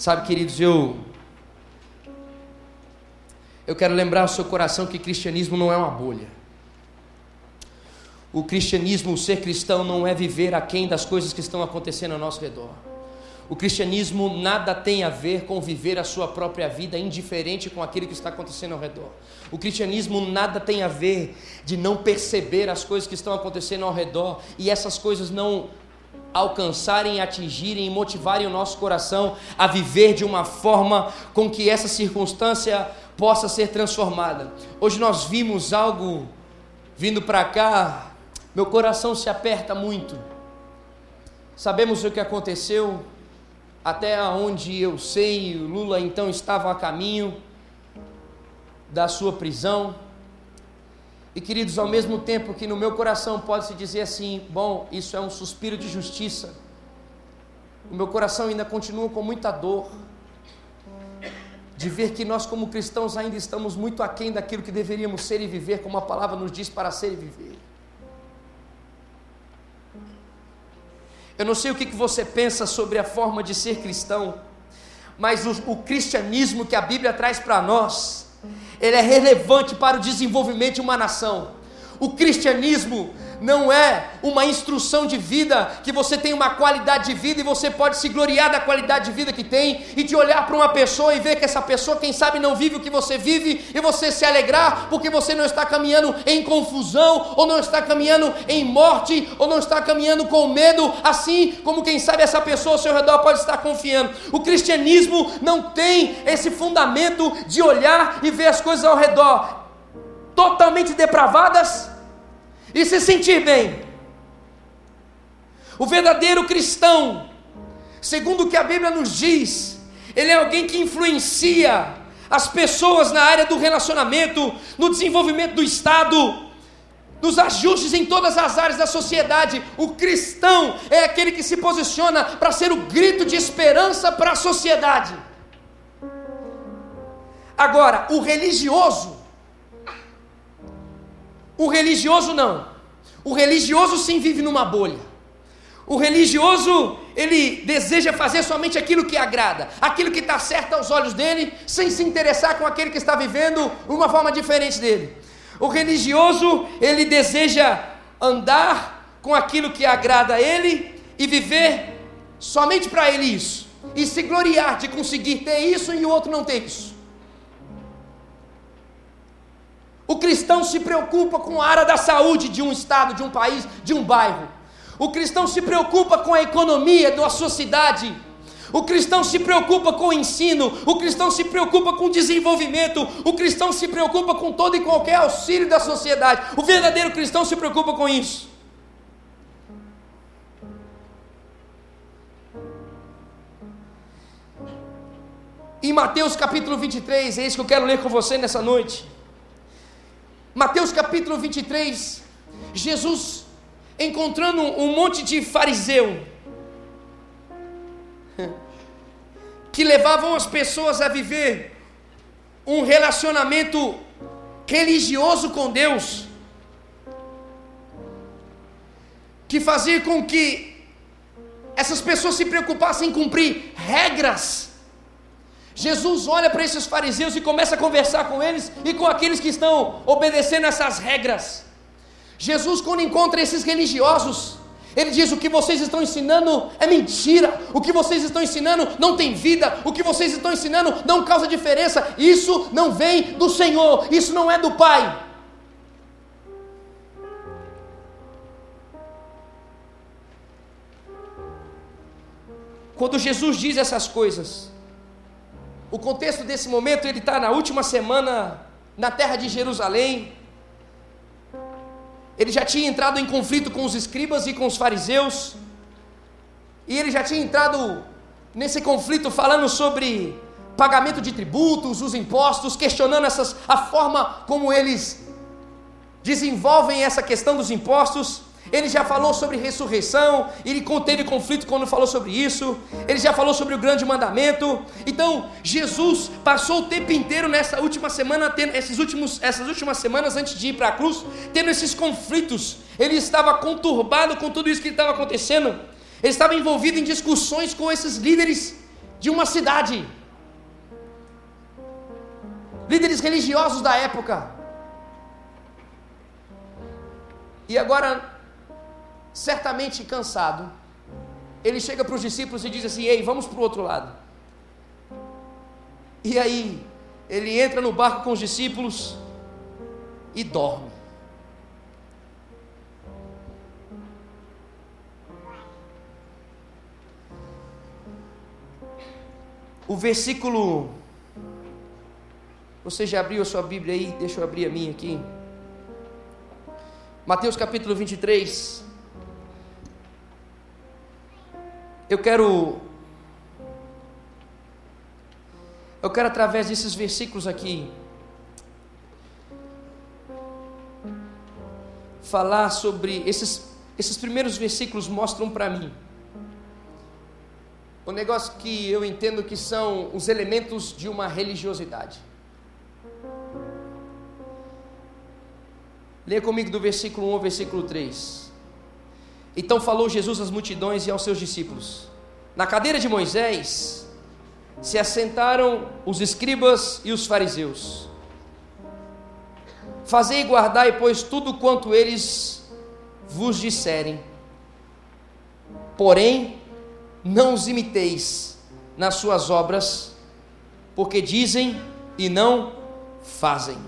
Sabe, queridos, eu eu quero lembrar ao seu coração que cristianismo não é uma bolha. O cristianismo, o ser cristão, não é viver aquém das coisas que estão acontecendo ao nosso redor. O cristianismo nada tem a ver com viver a sua própria vida indiferente com aquilo que está acontecendo ao redor. O cristianismo nada tem a ver de não perceber as coisas que estão acontecendo ao redor e essas coisas não alcançarem, atingirem e motivarem o nosso coração a viver de uma forma com que essa circunstância possa ser transformada. Hoje nós vimos algo vindo para cá, meu coração se aperta muito. Sabemos o que aconteceu, até onde eu sei, Lula então estava a caminho da sua prisão. E queridos, ao mesmo tempo que no meu coração pode-se dizer assim: bom, isso é um suspiro de justiça, o meu coração ainda continua com muita dor, de ver que nós, como cristãos, ainda estamos muito aquém daquilo que deveríamos ser e viver, como a palavra nos diz para ser e viver. Eu não sei o que você pensa sobre a forma de ser cristão, mas o, o cristianismo que a Bíblia traz para nós, ele é relevante para o desenvolvimento de uma nação. O cristianismo não é uma instrução de vida que você tem uma qualidade de vida e você pode se gloriar da qualidade de vida que tem e de olhar para uma pessoa e ver que essa pessoa, quem sabe, não vive o que você vive e você se alegrar porque você não está caminhando em confusão ou não está caminhando em morte ou não está caminhando com medo, assim como quem sabe essa pessoa ao seu redor pode estar confiando. O cristianismo não tem esse fundamento de olhar e ver as coisas ao redor totalmente depravadas e se sentir bem. O verdadeiro cristão, segundo o que a Bíblia nos diz, ele é alguém que influencia as pessoas na área do relacionamento, no desenvolvimento do Estado, nos ajustes em todas as áreas da sociedade. O cristão é aquele que se posiciona para ser o grito de esperança para a sociedade. Agora, o religioso, o religioso não. O religioso sim vive numa bolha. O religioso, ele deseja fazer somente aquilo que agrada, aquilo que está certo aos olhos dele, sem se interessar com aquele que está vivendo uma forma diferente dele. O religioso, ele deseja andar com aquilo que agrada a ele e viver somente para ele isso, e se gloriar de conseguir ter isso e o outro não ter isso. O cristão se preocupa com a área da saúde de um estado, de um país, de um bairro. O cristão se preocupa com a economia da sua cidade. O cristão se preocupa com o ensino, o cristão se preocupa com o desenvolvimento, o cristão se preocupa com todo e qualquer auxílio da sociedade. O verdadeiro cristão se preocupa com isso. Em Mateus capítulo 23, é isso que eu quero ler com você nessa noite. Mateus capítulo 23, Jesus encontrando um monte de fariseu que levavam as pessoas a viver um relacionamento religioso com Deus, que fazia com que essas pessoas se preocupassem em cumprir regras Jesus olha para esses fariseus e começa a conversar com eles e com aqueles que estão obedecendo essas regras. Jesus, quando encontra esses religiosos, ele diz: O que vocês estão ensinando é mentira, o que vocês estão ensinando não tem vida, o que vocês estão ensinando não causa diferença, isso não vem do Senhor, isso não é do Pai. Quando Jesus diz essas coisas, o contexto desse momento, ele está na última semana na terra de Jerusalém. Ele já tinha entrado em conflito com os escribas e com os fariseus. E ele já tinha entrado nesse conflito falando sobre pagamento de tributos, os impostos, questionando essas, a forma como eles desenvolvem essa questão dos impostos. Ele já falou sobre ressurreição, ele teve conflito quando falou sobre isso, ele já falou sobre o grande mandamento. Então, Jesus passou o tempo inteiro nessa última semana, tendo, esses últimos, essas últimas semanas antes de ir para a cruz, tendo esses conflitos. Ele estava conturbado com tudo isso que estava acontecendo. Ele estava envolvido em discussões com esses líderes de uma cidade. Líderes religiosos da época. E agora, certamente cansado, ele chega para os discípulos e diz assim: Ei, vamos para o outro lado. E aí, ele entra no barco com os discípulos e dorme. O versículo. Você já abriu a sua Bíblia aí? Deixa eu abrir a minha aqui. Mateus capítulo 23. Eu quero Eu quero, através desses versículos aqui, falar sobre esses, esses primeiros versículos mostram para mim o negócio que eu entendo que são os elementos de uma religiosidade. Leia comigo do versículo 1 ao versículo 3. Então falou Jesus às multidões e aos seus discípulos: Na cadeira de Moisés se assentaram os escribas e os fariseus. Fazei e guardai, pois, tudo quanto eles vos disserem. Porém, não os imiteis nas suas obras, porque dizem e não fazem.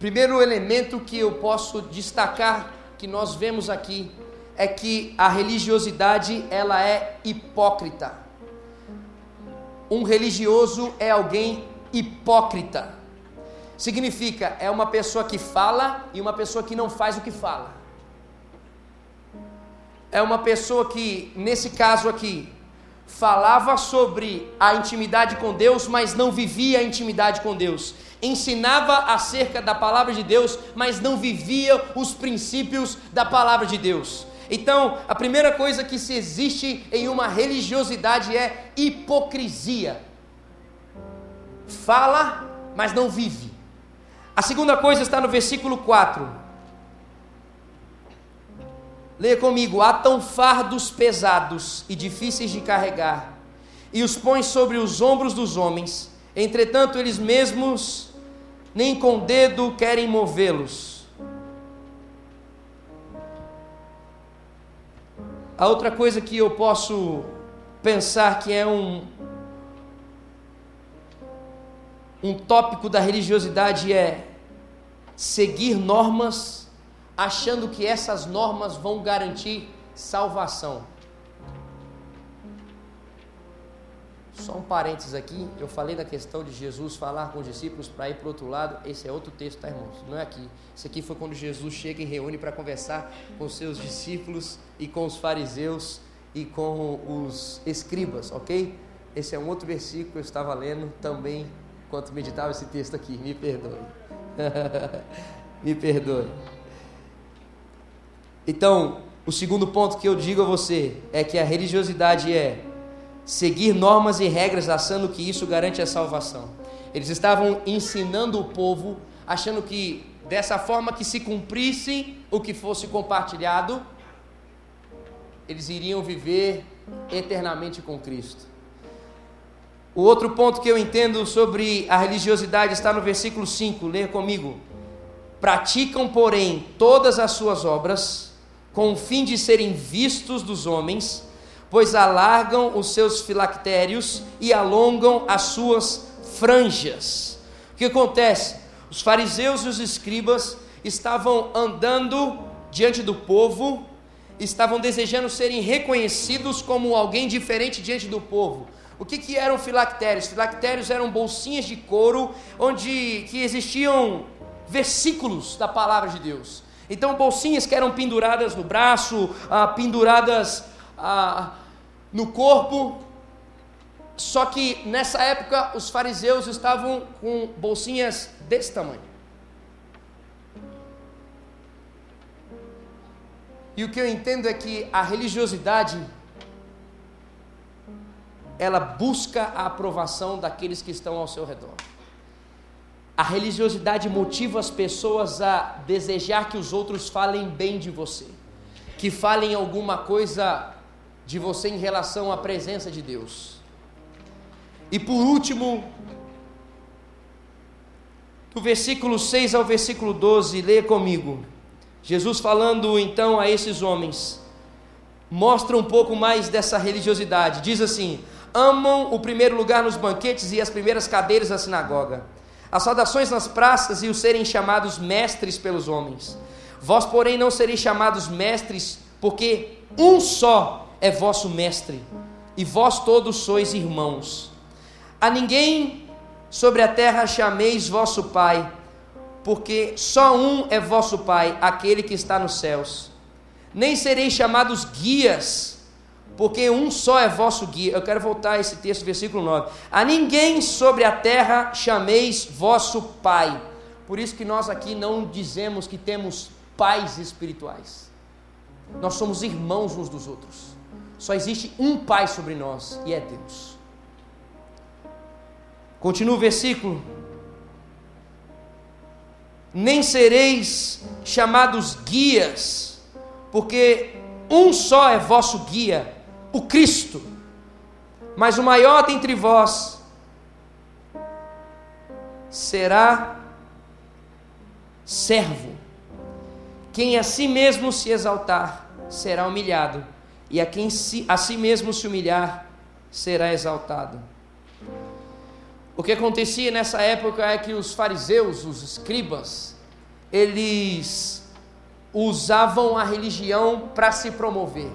Primeiro elemento que eu posso destacar que nós vemos aqui é que a religiosidade ela é hipócrita. Um religioso é alguém hipócrita. Significa é uma pessoa que fala e uma pessoa que não faz o que fala. É uma pessoa que, nesse caso aqui, falava sobre a intimidade com Deus, mas não vivia a intimidade com Deus. Ensinava acerca da palavra de Deus, mas não vivia os princípios da palavra de Deus. Então, a primeira coisa que se existe em uma religiosidade é hipocrisia. Fala, mas não vive. A segunda coisa está no versículo 4. Leia comigo: atam fardos pesados e difíceis de carregar, e os põe sobre os ombros dos homens, entretanto, eles mesmos nem com dedo querem movê-los. A outra coisa que eu posso pensar que é um um tópico da religiosidade é seguir normas achando que essas normas vão garantir salvação. Só um parênteses aqui, eu falei da questão de Jesus falar com os discípulos para ir para o outro lado, esse é outro texto, tá irmãos? Não é aqui. Isso aqui foi quando Jesus chega e reúne para conversar com seus discípulos e com os fariseus e com os escribas, ok? Esse é um outro versículo que eu estava lendo também enquanto meditava esse texto aqui, me perdoe. me perdoe. Então, o segundo ponto que eu digo a você é que a religiosidade é seguir normas e regras achando que isso garante a salvação. Eles estavam ensinando o povo, achando que dessa forma que se cumprisse o que fosse compartilhado, eles iriam viver eternamente com Cristo. O outro ponto que eu entendo sobre a religiosidade está no versículo 5, leia comigo. Praticam, porém, todas as suas obras, com o fim de serem vistos dos homens, pois alargam os seus filactérios e alongam as suas franjas. O que acontece? Os fariseus e os escribas estavam andando diante do povo, estavam desejando serem reconhecidos como alguém diferente diante do povo. O que, que eram filactérios? Filactérios eram bolsinhas de couro onde que existiam versículos da palavra de Deus. Então, bolsinhas que eram penduradas no braço, ah, penduradas ah, no corpo. Só que nessa época os fariseus estavam com bolsinhas desse tamanho. E o que eu entendo é que a religiosidade ela busca a aprovação daqueles que estão ao seu redor. A religiosidade motiva as pessoas a desejar que os outros falem bem de você que falem alguma coisa de você em relação à presença de Deus. E por último, do versículo 6 ao versículo 12, leia comigo. Jesus falando então a esses homens, mostra um pouco mais dessa religiosidade. Diz assim: amam o primeiro lugar nos banquetes e as primeiras cadeiras da sinagoga, as saudações nas praças e os serem chamados mestres pelos homens. Vós, porém, não sereis chamados mestres, porque um só é vosso mestre, e vós todos sois irmãos. A ninguém sobre a terra chameis vosso Pai, porque só um é vosso Pai, aquele que está nos céus. Nem sereis chamados guias, porque um só é vosso guia. Eu quero voltar a esse texto, versículo 9. A ninguém sobre a terra chameis vosso Pai. Por isso que nós aqui não dizemos que temos pais espirituais. Nós somos irmãos uns dos outros. Só existe um Pai sobre nós e é Deus. Continua o versículo. Nem sereis chamados guias, porque um só é vosso guia, o Cristo. Mas o maior dentre vós será servo. Quem a si mesmo se exaltar será humilhado, e a quem a si mesmo se humilhar será exaltado. O que acontecia nessa época é que os fariseus, os escribas, eles usavam a religião para se promover.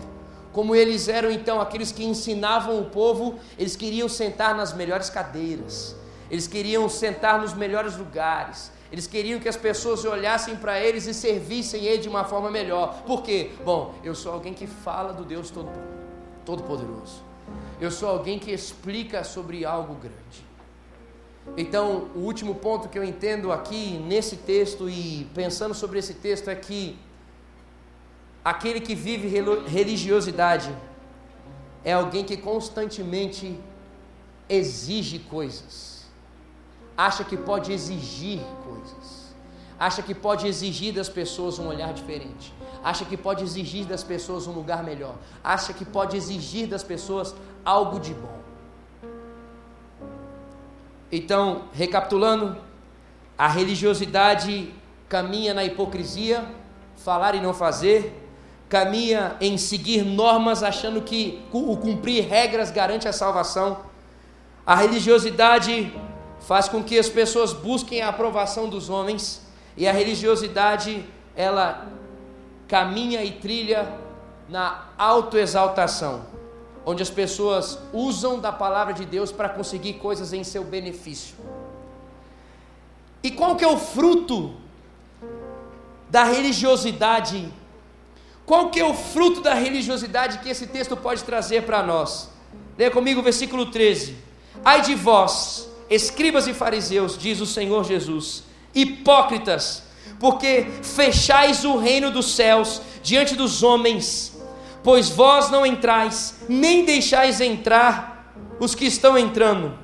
Como eles eram então aqueles que ensinavam o povo, eles queriam sentar nas melhores cadeiras, eles queriam sentar nos melhores lugares, eles queriam que as pessoas olhassem para eles e servissem ele de uma forma melhor. Por quê? Bom, eu sou alguém que fala do Deus Todo-Poderoso. Eu sou alguém que explica sobre algo grande. Então, o último ponto que eu entendo aqui nesse texto e pensando sobre esse texto é que aquele que vive religiosidade é alguém que constantemente exige coisas, acha que pode exigir acha que pode exigir das pessoas um olhar diferente, acha que pode exigir das pessoas um lugar melhor, acha que pode exigir das pessoas algo de bom. Então, recapitulando, a religiosidade caminha na hipocrisia, falar e não fazer, caminha em seguir normas achando que o cumprir regras garante a salvação. A religiosidade faz com que as pessoas busquem a aprovação dos homens e a religiosidade ela caminha e trilha na autoexaltação onde as pessoas usam da palavra de Deus para conseguir coisas em seu benefício. E qual que é o fruto da religiosidade? Qual que é o fruto da religiosidade que esse texto pode trazer para nós? Leia comigo o versículo 13. Ai de vós, escribas e fariseus, diz o Senhor Jesus, hipócritas, porque fechais o reino dos céus diante dos homens pois vós não entrais, nem deixais entrar os que estão entrando.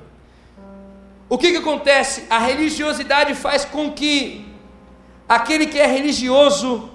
O que, que acontece? A religiosidade faz com que aquele que é religioso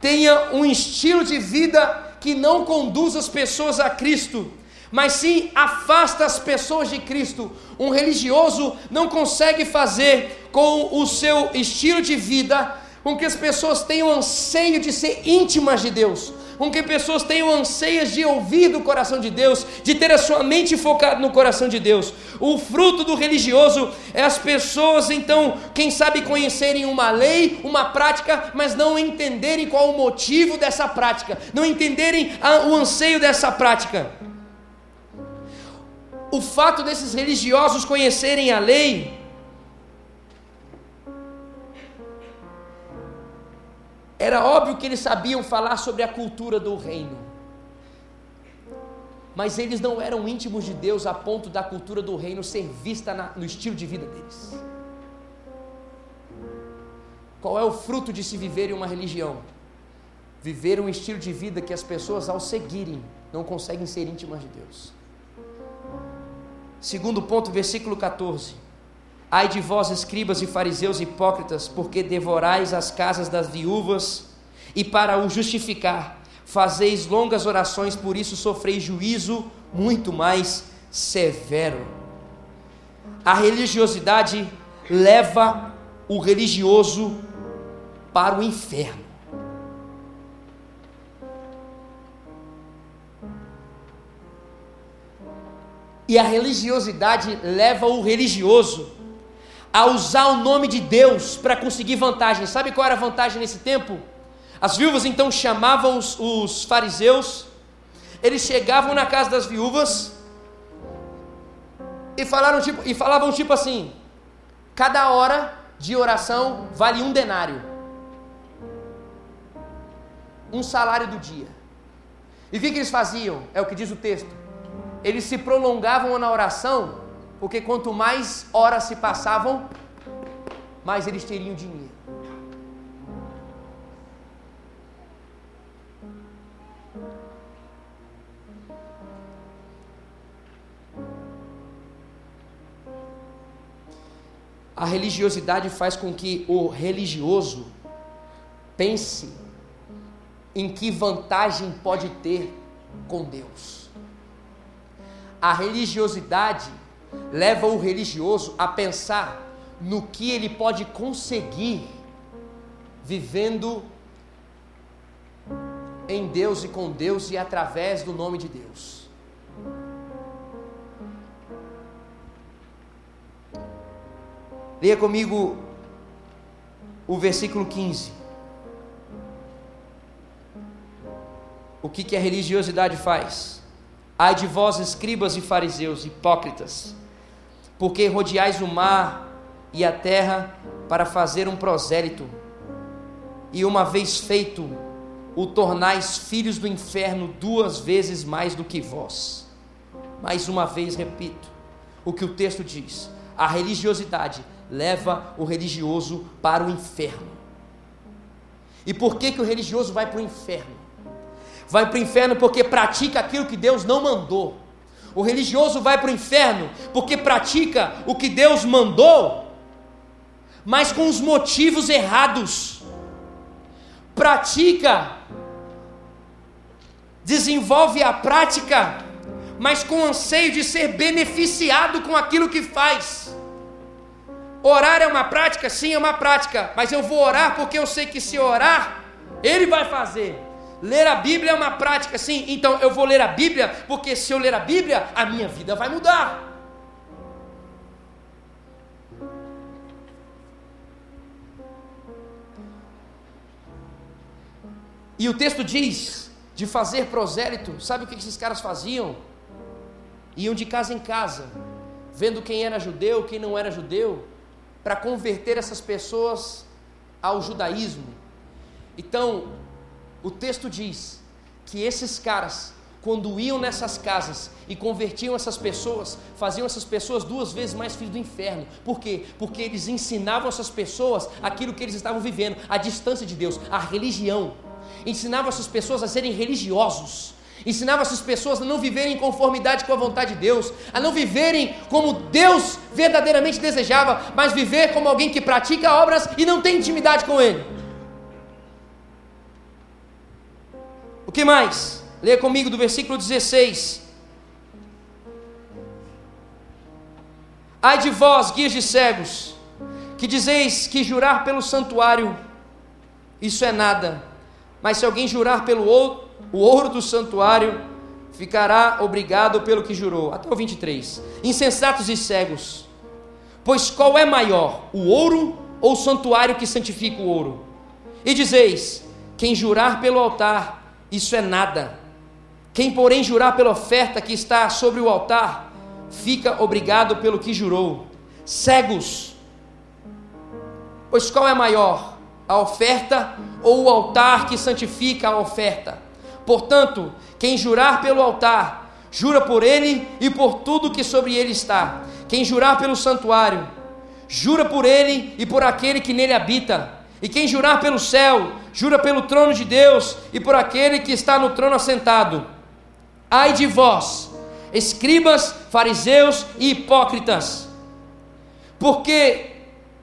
tenha um estilo de vida que não conduz as pessoas a Cristo, mas sim afasta as pessoas de Cristo. Um religioso não consegue fazer com o seu estilo de vida com que as pessoas tenham anseio de ser íntimas de Deus, com que pessoas tenham anseias de ouvir do coração de Deus, de ter a sua mente focada no coração de Deus. O fruto do religioso é as pessoas, então, quem sabe conhecerem uma lei, uma prática, mas não entenderem qual o motivo dessa prática, não entenderem a, o anseio dessa prática. O fato desses religiosos conhecerem a lei Era óbvio que eles sabiam falar sobre a cultura do reino. Mas eles não eram íntimos de Deus a ponto da cultura do reino ser vista na, no estilo de vida deles. Qual é o fruto de se viver em uma religião? Viver um estilo de vida que as pessoas, ao seguirem, não conseguem ser íntimas de Deus. Segundo ponto, versículo 14. Ai de vós, escribas e fariseus hipócritas, porque devorais as casas das viúvas e para o justificar, fazeis longas orações, por isso sofreis juízo muito mais severo. A religiosidade leva o religioso para o inferno. E a religiosidade leva o religioso a usar o nome de Deus para conseguir vantagem. Sabe qual era a vantagem nesse tempo? As viúvas então chamavam os, os fariseus, eles chegavam na casa das viúvas e, falaram, tipo, e falavam tipo assim: cada hora de oração vale um denário, um salário do dia. E o que, que eles faziam? É o que diz o texto. Eles se prolongavam na oração, porque quanto mais horas se passavam, mais eles teriam dinheiro. A religiosidade faz com que o religioso pense em que vantagem pode ter com Deus. A religiosidade leva o religioso a pensar no que ele pode conseguir vivendo em Deus e com Deus e através do nome de Deus. Leia comigo o versículo 15. O que, que a religiosidade faz? Ai de vós, escribas e fariseus, hipócritas, porque rodeais o mar e a terra para fazer um prosélito, e uma vez feito, o tornais filhos do inferno duas vezes mais do que vós. Mais uma vez repito o que o texto diz: a religiosidade leva o religioso para o inferno. E por que, que o religioso vai para o inferno? Vai para o inferno porque pratica aquilo que Deus não mandou. O religioso vai para o inferno porque pratica o que Deus mandou, mas com os motivos errados. Pratica, desenvolve a prática, mas com anseio de ser beneficiado com aquilo que faz. Orar é uma prática? Sim, é uma prática. Mas eu vou orar porque eu sei que se orar, Ele vai fazer. Ler a Bíblia é uma prática, sim. Então eu vou ler a Bíblia porque se eu ler a Bíblia, a minha vida vai mudar. E o texto diz de fazer prosélito. Sabe o que esses caras faziam? Iam de casa em casa, vendo quem era judeu, quem não era judeu para converter essas pessoas ao judaísmo. Então, o texto diz que esses caras, quando iam nessas casas e convertiam essas pessoas, faziam essas pessoas duas vezes mais filhos do inferno. Por quê? Porque eles ensinavam essas pessoas aquilo que eles estavam vivendo, a distância de Deus, a religião. Ensinavam essas pessoas a serem religiosos ensinava essas pessoas a não viverem em conformidade com a vontade de Deus, a não viverem como Deus verdadeiramente desejava, mas viver como alguém que pratica obras e não tem intimidade com Ele. O que mais? Leia comigo do versículo 16. Ai de vós, guias de cegos, que dizeis que jurar pelo santuário, isso é nada, mas se alguém jurar pelo outro, o ouro do santuário ficará obrigado pelo que jurou. Até o 23. Insensatos e cegos. Pois qual é maior, o ouro ou o santuário que santifica o ouro? E dizeis: quem jurar pelo altar, isso é nada. Quem, porém, jurar pela oferta que está sobre o altar, fica obrigado pelo que jurou. Cegos. Pois qual é maior, a oferta ou o altar que santifica a oferta? Portanto, quem jurar pelo altar, jura por ele e por tudo que sobre ele está. Quem jurar pelo santuário, jura por ele e por aquele que nele habita. E quem jurar pelo céu, jura pelo trono de Deus e por aquele que está no trono assentado. Ai de vós, escribas, fariseus e hipócritas, porque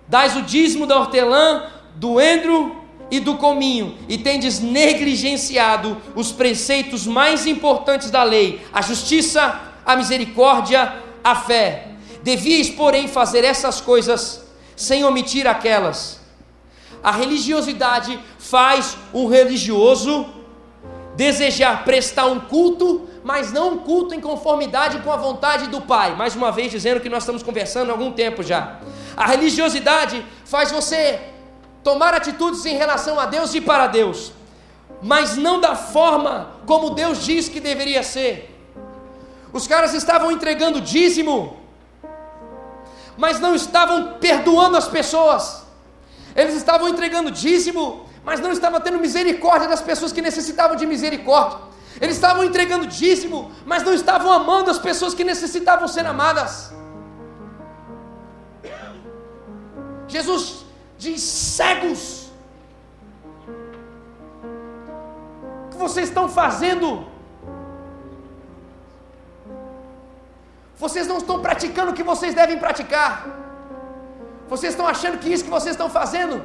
dais o dízimo da hortelã, do endro e do cominho, e tendes negligenciado os preceitos mais importantes da lei: a justiça, a misericórdia, a fé. Devíeis, porém, fazer essas coisas sem omitir aquelas. A religiosidade faz o religioso desejar prestar um culto, mas não um culto em conformidade com a vontade do Pai. Mais uma vez dizendo que nós estamos conversando há algum tempo já. A religiosidade faz você tomar atitudes em relação a Deus e para Deus, mas não da forma como Deus diz que deveria ser. Os caras estavam entregando dízimo, mas não estavam perdoando as pessoas. Eles estavam entregando dízimo, mas não estavam tendo misericórdia das pessoas que necessitavam de misericórdia. Eles estavam entregando dízimo, mas não estavam amando as pessoas que necessitavam ser amadas. Jesus diz: cegos, o que vocês estão fazendo? Vocês não estão praticando o que vocês devem praticar. Vocês estão achando que isso que vocês estão fazendo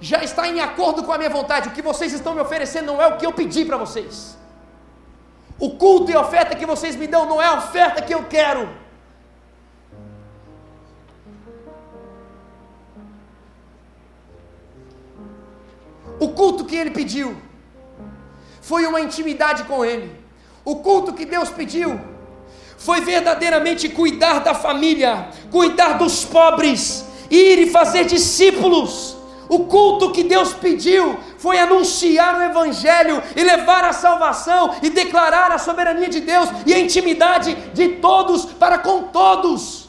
já está em acordo com a minha vontade. O que vocês estão me oferecendo não é o que eu pedi para vocês. O culto e a oferta que vocês me dão não é a oferta que eu quero. O culto que ele pediu foi uma intimidade com ele. O culto que Deus pediu foi verdadeiramente cuidar da família, cuidar dos pobres, ir e fazer discípulos. O culto que Deus pediu foi anunciar o Evangelho e levar a salvação e declarar a soberania de Deus e a intimidade de todos para com todos.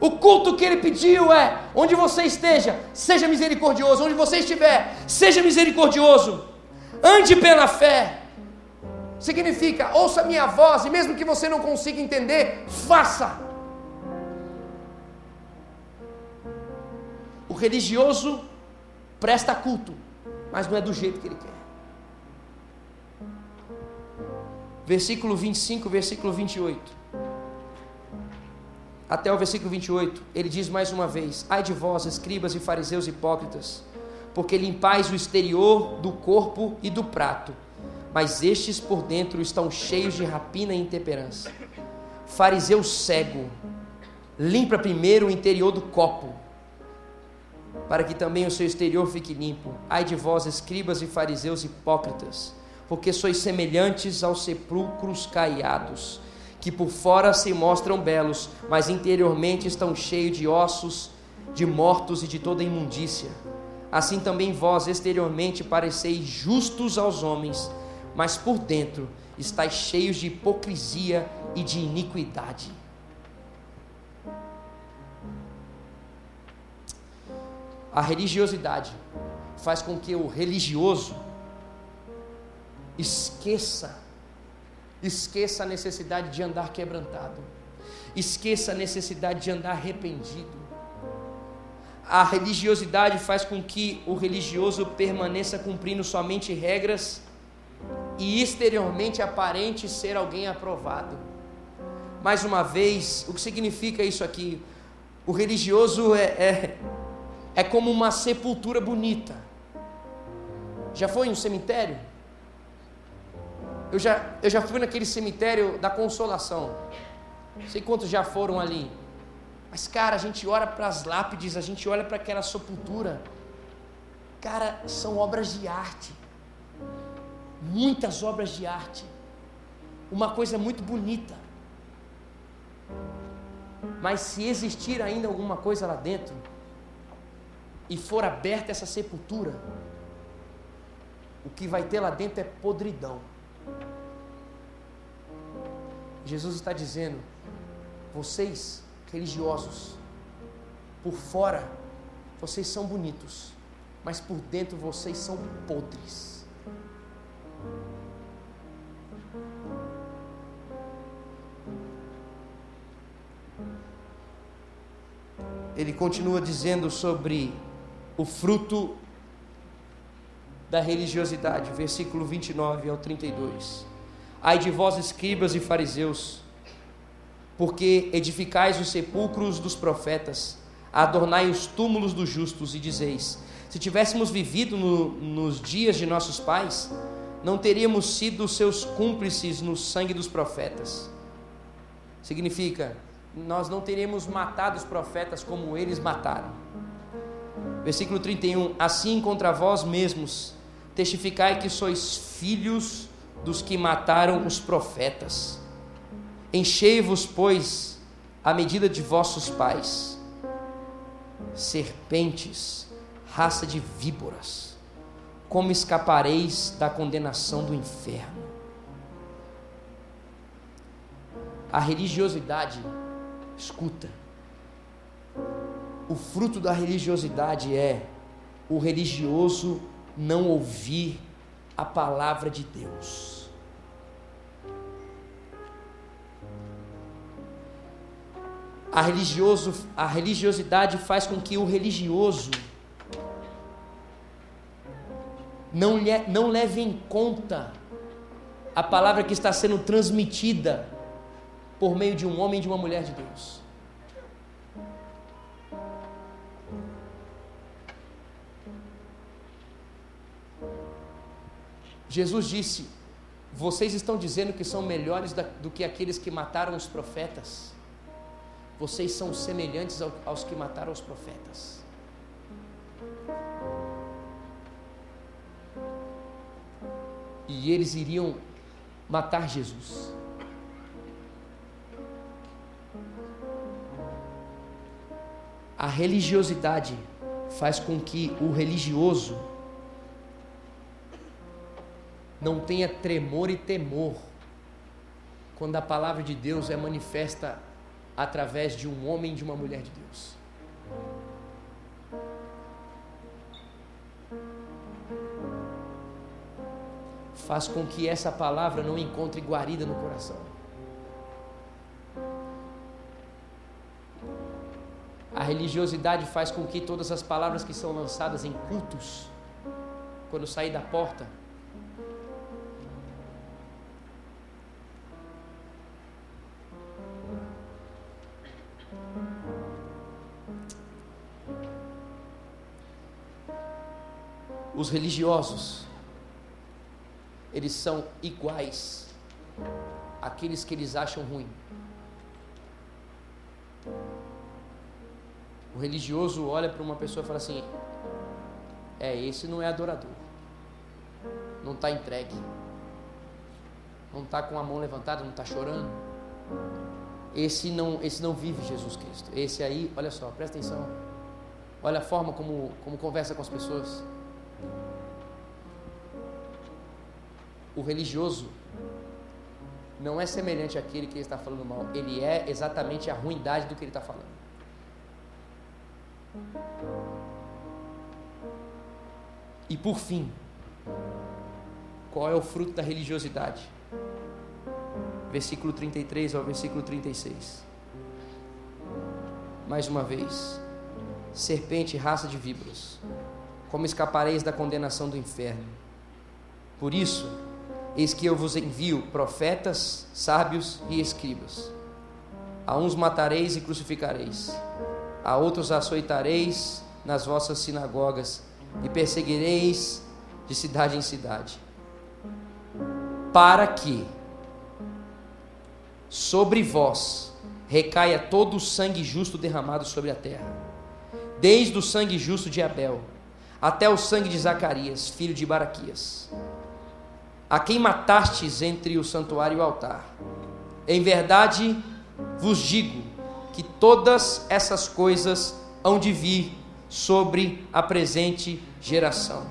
O culto que ele pediu é: onde você esteja, seja misericordioso, onde você estiver, seja misericordioso. Ande pela fé. Significa, ouça minha voz, e mesmo que você não consiga entender, faça. O religioso presta culto, mas não é do jeito que ele quer. Versículo 25, versículo 28. Até o versículo 28, ele diz mais uma vez: Ai de vós, escribas e fariseus hipócritas, porque limpais o exterior do corpo e do prato, mas estes por dentro estão cheios de rapina e intemperança. Fariseu cego, limpa primeiro o interior do copo, para que também o seu exterior fique limpo. Ai de vós, escribas e fariseus hipócritas, porque sois semelhantes aos sepulcros caiados, que por fora se mostram belos, mas interiormente estão cheios de ossos, de mortos e de toda imundícia assim também vós exteriormente pareceis justos aos homens, mas por dentro estáis cheios de hipocrisia e de iniquidade. A religiosidade faz com que o religioso esqueça, esqueça a necessidade de andar quebrantado, esqueça a necessidade de andar arrependido a religiosidade faz com que o religioso permaneça cumprindo somente regras e exteriormente aparente ser alguém aprovado. Mais uma vez, o que significa isso aqui? O religioso é, é, é como uma sepultura bonita. Já foi em um cemitério? Eu já, eu já fui naquele cemitério da consolação. Não sei quantos já foram ali. Mas, cara, a gente olha para as lápides, a gente olha para aquela sepultura. Cara, são obras de arte. Muitas obras de arte. Uma coisa muito bonita. Mas se existir ainda alguma coisa lá dentro, e for aberta essa sepultura, o que vai ter lá dentro é podridão. Jesus está dizendo: vocês religiosos. Por fora, vocês são bonitos, mas por dentro vocês são podres. Ele continua dizendo sobre o fruto da religiosidade, versículo 29 ao 32. Ai de vós, escribas e fariseus, porque edificais os sepulcros dos profetas, adornai os túmulos dos justos e dizeis: se tivéssemos vivido no, nos dias de nossos pais, não teríamos sido seus cúmplices no sangue dos profetas. Significa, nós não teríamos matado os profetas como eles mataram. Versículo 31: Assim contra vós mesmos testificai que sois filhos dos que mataram os profetas. Enchei-vos, pois, a medida de vossos pais, serpentes, raça de víboras, como escapareis da condenação do inferno? A religiosidade, escuta, o fruto da religiosidade é o religioso não ouvir a palavra de Deus. A, religioso, a religiosidade faz com que o religioso não, lhe, não leve em conta a palavra que está sendo transmitida por meio de um homem e de uma mulher de Deus. Jesus disse: Vocês estão dizendo que são melhores do que aqueles que mataram os profetas. Vocês são semelhantes aos que mataram os profetas. E eles iriam matar Jesus. A religiosidade faz com que o religioso não tenha tremor e temor quando a palavra de Deus é manifesta através de um homem e de uma mulher de Deus. Faz com que essa palavra não encontre guarida no coração. Religiosidade faz com que todas as palavras que são lançadas em cultos, quando sair da porta, os religiosos, eles são iguais àqueles que eles acham ruim. O religioso olha para uma pessoa e fala assim: É, esse não é adorador, não está entregue, não está com a mão levantada, não está chorando. Esse não, esse não vive Jesus Cristo. Esse aí, olha só, presta atenção. Olha a forma como, como conversa com as pessoas. o religioso não é semelhante àquele que ele está falando mal, ele é exatamente a ruindade do que ele está falando. E por fim, qual é o fruto da religiosidade? Versículo 33 ao versículo 36. Mais uma vez, serpente, raça de víboras, como escapareis da condenação do inferno? Por isso, Eis que eu vos envio profetas, sábios e escribas. A uns matareis e crucificareis, a outros açoitareis nas vossas sinagogas e perseguireis de cidade em cidade, para que sobre vós recaia todo o sangue justo derramado sobre a terra, desde o sangue justo de Abel até o sangue de Zacarias, filho de Baraquias a quem matastes entre o santuário e o altar. Em verdade vos digo que todas essas coisas hão de vir sobre a presente geração.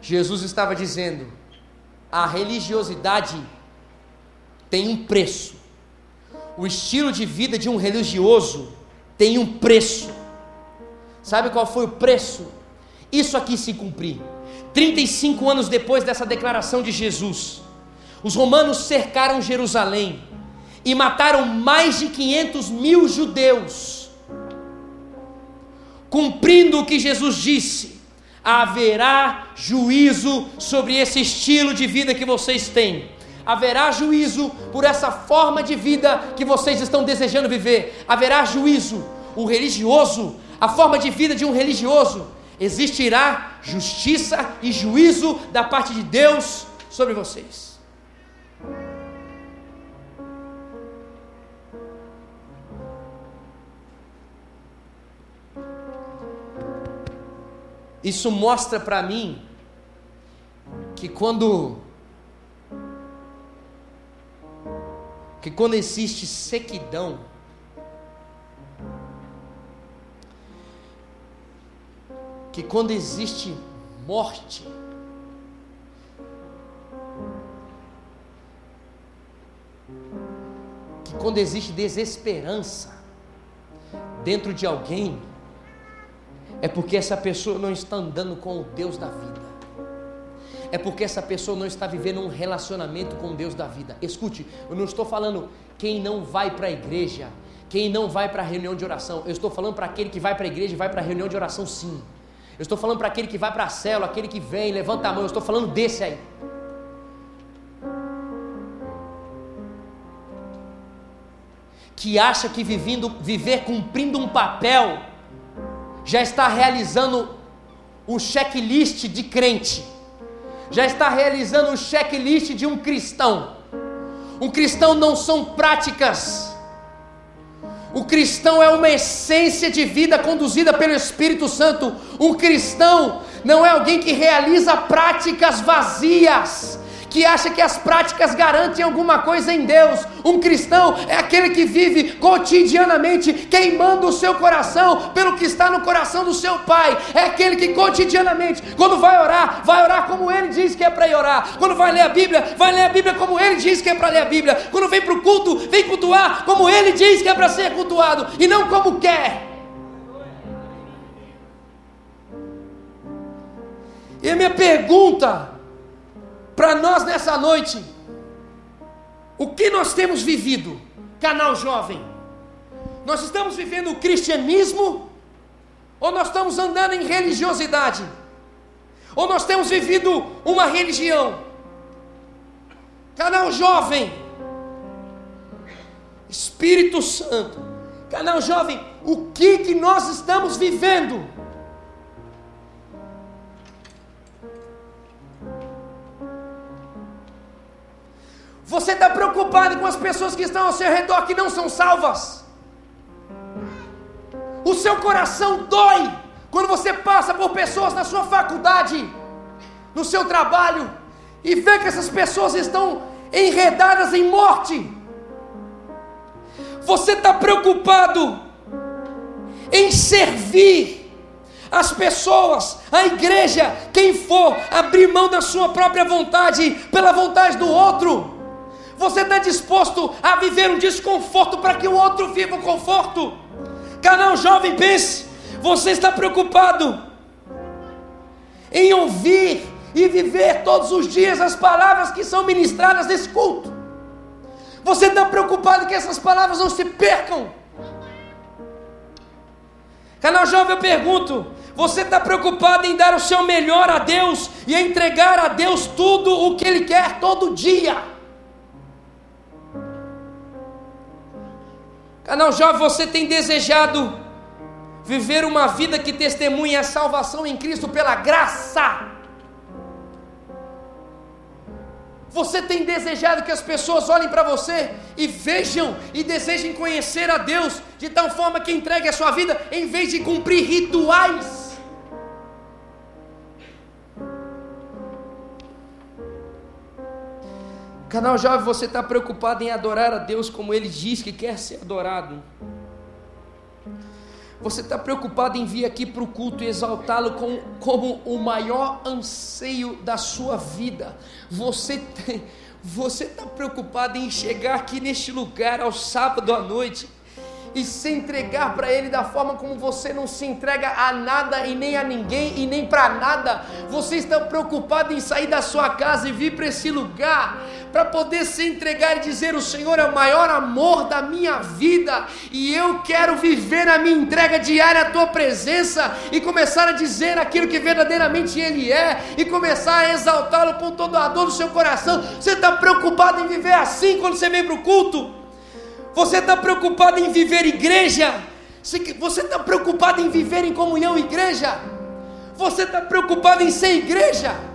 Jesus estava dizendo: a religiosidade tem um preço. O estilo de vida de um religioso tem um preço. Sabe qual foi o preço? Isso aqui se cumprir. 35 anos depois dessa declaração de Jesus, os romanos cercaram Jerusalém e mataram mais de 500 mil judeus, cumprindo o que Jesus disse: haverá juízo sobre esse estilo de vida que vocês têm. Haverá juízo por essa forma de vida que vocês estão desejando viver. Haverá juízo o religioso, a forma de vida de um religioso, existirá justiça e juízo da parte de Deus sobre vocês. Isso mostra para mim que quando que quando existe sequidão que quando existe morte que quando existe desesperança dentro de alguém é porque essa pessoa não está andando com o Deus da vida. É porque essa pessoa não está vivendo um relacionamento com o Deus da vida. Escute, eu não estou falando quem não vai para a igreja, quem não vai para a reunião de oração. Eu estou falando para aquele que vai para a igreja e vai para a reunião de oração, sim. Eu estou falando para aquele que vai para a célula, aquele que vem, levanta a mão. Eu estou falando desse aí. Que acha que vivendo, viver cumprindo um papel já está realizando um checklist de crente, já está realizando um checklist de um cristão. Um cristão não são práticas, o cristão é uma essência de vida conduzida pelo Espírito Santo. Um cristão não é alguém que realiza práticas vazias, que acha que as práticas garantem alguma coisa em Deus. Um cristão é aquele que vive cotidianamente queimando o seu coração pelo que está no coração do seu Pai. É aquele que cotidianamente, quando vai orar, vai orar como ele diz que é para orar. Quando vai ler a Bíblia, vai ler a Bíblia como ele diz que é para ler a Bíblia. Quando vem para o culto, vem cultuar como ele diz que é para ser cultuado e não como quer. E a minha pergunta para nós nessa noite, o que nós temos vivido, canal jovem? Nós estamos vivendo o cristianismo ou nós estamos andando em religiosidade? Ou nós temos vivido uma religião? Canal jovem, Espírito Santo, canal jovem, o que que nós estamos vivendo? Você está preocupado com as pessoas que estão ao seu redor que não são salvas. O seu coração dói quando você passa por pessoas na sua faculdade, no seu trabalho, e vê que essas pessoas estão enredadas em morte. Você está preocupado em servir as pessoas, a igreja, quem for, abrir mão da sua própria vontade pela vontade do outro. Você está disposto a viver um desconforto para que o outro viva o conforto? Canal Jovem, pense. Você está preocupado em ouvir e viver todos os dias as palavras que são ministradas nesse culto? Você está preocupado que essas palavras não se percam? Canal Jovem, eu pergunto: você está preocupado em dar o seu melhor a Deus e entregar a Deus tudo o que Ele quer todo dia? Canal Jovem, você tem desejado viver uma vida que testemunha a salvação em Cristo pela graça? Você tem desejado que as pessoas olhem para você e vejam e desejem conhecer a Deus de tal forma que entregue a sua vida em vez de cumprir rituais? Canal Jovem, você está preocupado em adorar a Deus como Ele diz que quer ser adorado. Você está preocupado em vir aqui para o culto e exaltá-lo como, como o maior anseio da sua vida. Você você está preocupado em chegar aqui neste lugar ao sábado à noite e se entregar para Ele da forma como você não se entrega a nada e nem a ninguém e nem para nada. Você está preocupado em sair da sua casa e vir para esse lugar para poder se entregar e dizer: O Senhor é o maior amor da minha vida e eu quero viver a minha entrega diária à tua presença e começar a dizer aquilo que verdadeiramente Ele é e começar a exaltá-lo com toda a dor do seu coração. Você está preocupado em viver assim quando você vem para o culto? Você está preocupado em viver igreja Você está preocupado em viver em comunhão, igreja? Você está preocupado em ser igreja?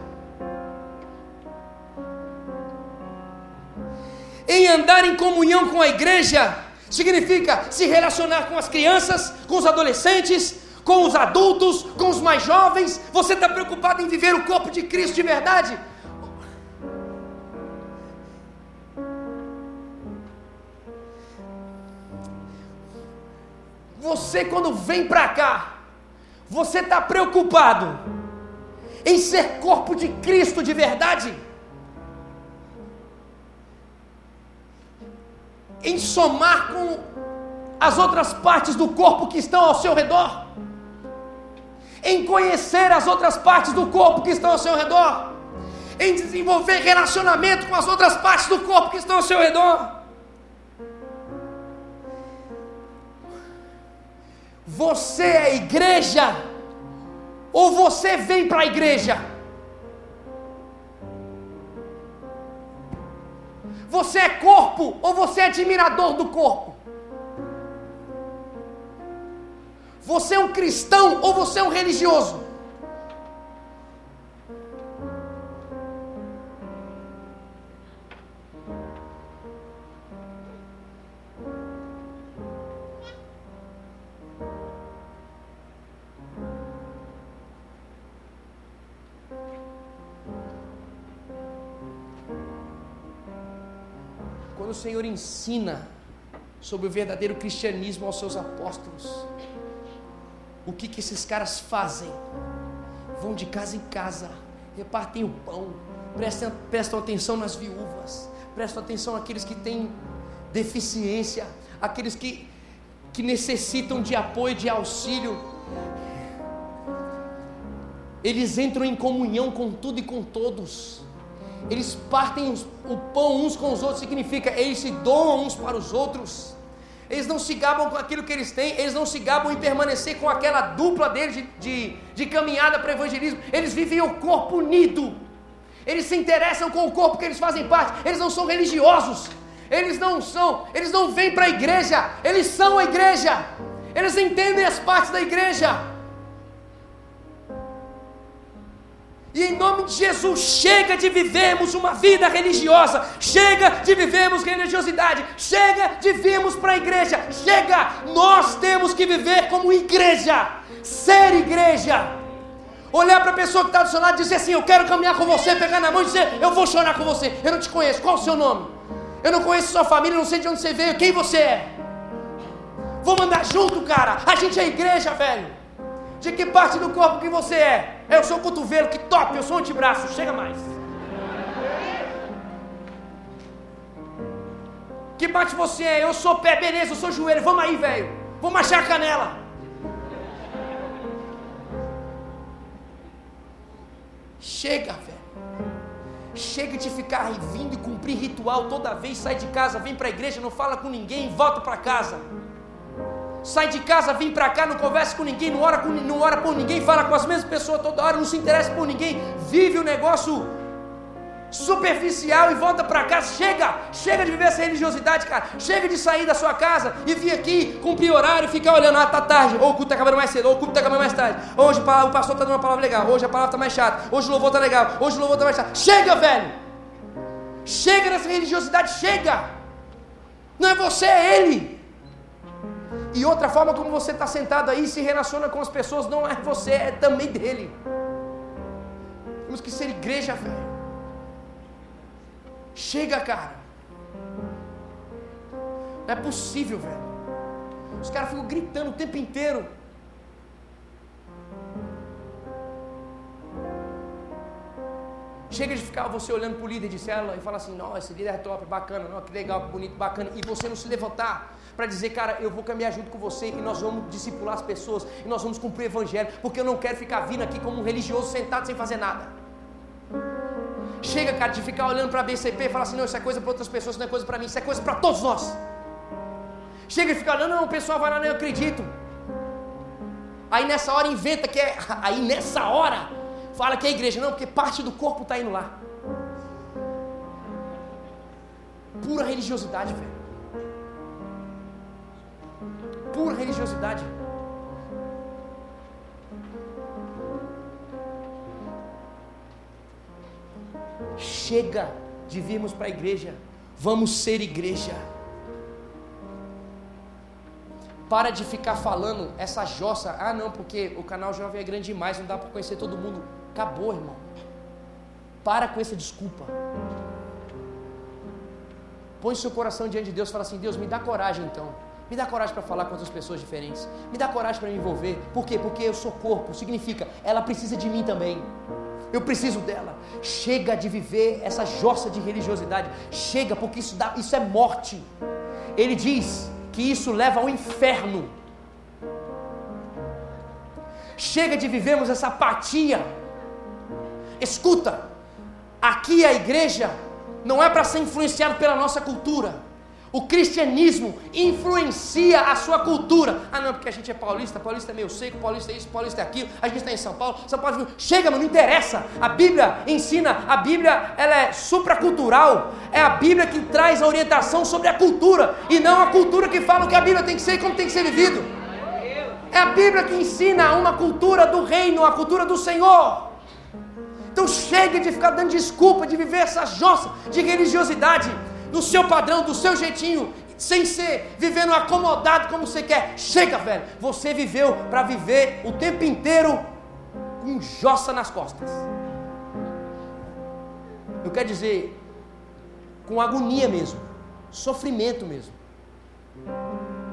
Em andar em comunhão com a igreja significa se relacionar com as crianças, com os adolescentes, com os adultos, com os mais jovens. Você está preocupado em viver o corpo de Cristo de verdade? Você, quando vem para cá, você está preocupado em ser corpo de Cristo de verdade? Em somar com as outras partes do corpo que estão ao seu redor? Em conhecer as outras partes do corpo que estão ao seu redor? Em desenvolver relacionamento com as outras partes do corpo que estão ao seu redor? Você é igreja? Ou você vem para a igreja? Você é corpo ou você é admirador do corpo? Você é um cristão ou você é um religioso? Senhor ensina sobre o verdadeiro cristianismo aos seus apóstolos, o que, que esses caras fazem? Vão de casa em casa, repartem o pão, prestam, prestam atenção nas viúvas, prestam atenção àqueles que têm deficiência, aqueles que, que necessitam de apoio, de auxílio. Eles entram em comunhão com tudo e com todos eles partem o pão uns com os outros, significa eles se doam uns para os outros. Eles não se gabam com aquilo que eles têm, eles não se gabam em permanecer com aquela dupla deles de, de, de caminhada para o evangelismo. Eles vivem o corpo unido, eles se interessam com o corpo que eles fazem parte, eles não são religiosos, eles não são, eles não vêm para a igreja, eles são a igreja, eles entendem as partes da igreja. E em nome de Jesus, chega de vivermos uma vida religiosa, chega de vivermos religiosidade, chega de virmos para a igreja, chega! Nós temos que viver como igreja, ser igreja. Olhar para a pessoa que está do seu lado e dizer assim: Eu quero caminhar com você, pegar na mão e dizer: Eu vou chorar com você. Eu não te conheço, qual o seu nome? Eu não conheço sua família, não sei de onde você veio, quem você é. Vamos andar junto, cara. A gente é igreja, velho. De que parte do corpo que você é? Eu sou cotovelo, que top, eu sou antebraço, chega mais. Que parte você é? Eu sou pé, beleza, eu sou joelho, vamos aí, velho. Vamos achar a canela. Chega, velho. Chega de ficar vindo e cumprir ritual toda vez, sai de casa, vem para a igreja, não fala com ninguém, volta para casa sai de casa, vem para cá, não conversa com ninguém, não ora, com, não ora por ninguém, fala com as mesmas pessoas toda hora, não se interessa por ninguém, vive o negócio superficial e volta para casa. Chega, chega de viver essa religiosidade, cara. Chega de sair da sua casa e vir aqui cumprir horário e ficar olhando, ah, tá tarde, ou o culto tá acabando mais cedo, ou o culto tá acabando mais tarde. Hoje o pastor tá dando uma palavra legal, hoje a palavra tá mais chata, hoje o louvor tá legal, hoje o louvor tá mais chato. Chega, velho! Chega dessa religiosidade, chega! Não é você, é ele. E outra forma como você está sentado aí, se relaciona com as pessoas, não é você, é também dele. Temos que ser igreja, velho. Chega, cara. Não é possível, velho. Os caras ficam gritando o tempo inteiro. Chega de ficar você olhando para o líder de célula e falar assim, nossa, esse líder é top, bacana, não, que legal, bonito, bacana, e você não se levantar para dizer, cara, eu vou caminhar junto com você e nós vamos discipular as pessoas e nós vamos cumprir o evangelho, porque eu não quero ficar vindo aqui como um religioso sentado sem fazer nada. Chega, cara, de ficar olhando para a BCP e falar assim, não, isso é coisa para outras pessoas, isso não é coisa para mim, isso é coisa para todos nós. Chega de ficar olhando, não, o pessoal vai lá, não, eu acredito. Aí nessa hora inventa que é, aí nessa hora fala que é igreja. Não, porque parte do corpo está indo lá. Pura religiosidade, velho. Pura religiosidade. Chega de virmos para a igreja, vamos ser igreja. Para de ficar falando essa jossa, ah não, porque o canal jovem é grande demais, não dá para conhecer todo mundo. Acabou, irmão. Para com essa desculpa. Põe seu coração diante de Deus e fala assim: Deus, me dá coragem então. Me dá coragem para falar com outras pessoas diferentes. Me dá coragem para me envolver. Por quê? Porque eu sou corpo. Significa, ela precisa de mim também. Eu preciso dela. Chega de viver essa jossa de religiosidade. Chega, porque isso, dá, isso é morte. Ele diz que isso leva ao inferno. Chega de vivermos essa apatia. Escuta, aqui a igreja não é para ser influenciado pela nossa cultura. O cristianismo influencia a sua cultura. Ah, não, porque a gente é paulista, paulista é meio seco, paulista é isso, paulista é aquilo, a gente está em São Paulo, São Paulo. Chega, mas não interessa. A Bíblia ensina, a Bíblia ela é supracultural. É a Bíblia que traz a orientação sobre a cultura e não a cultura que fala o que a Bíblia tem que ser e como tem que ser vivido. É a Bíblia que ensina uma cultura do reino, a cultura do Senhor. Então chega de ficar dando desculpa de viver essa jossa de religiosidade no seu padrão, do seu jeitinho, sem ser vivendo acomodado como você quer. Chega, velho. Você viveu para viver o tempo inteiro com jossa nas costas. Eu quero dizer, com agonia mesmo, sofrimento mesmo.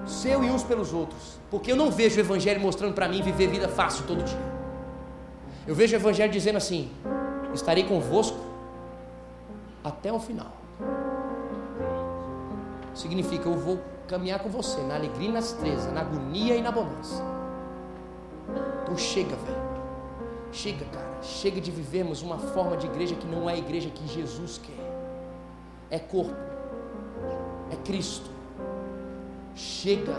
Seu e uns pelos outros. Porque eu não vejo o Evangelho mostrando para mim viver vida fácil todo dia. Eu vejo o Evangelho dizendo assim: estarei convosco até o final significa eu vou caminhar com você na alegria e na tristeza, na agonia e na bonança. Então chega, velho. Chega, cara. Chega de vivermos uma forma de igreja que não é a igreja que Jesus quer. É corpo. É Cristo. Chega.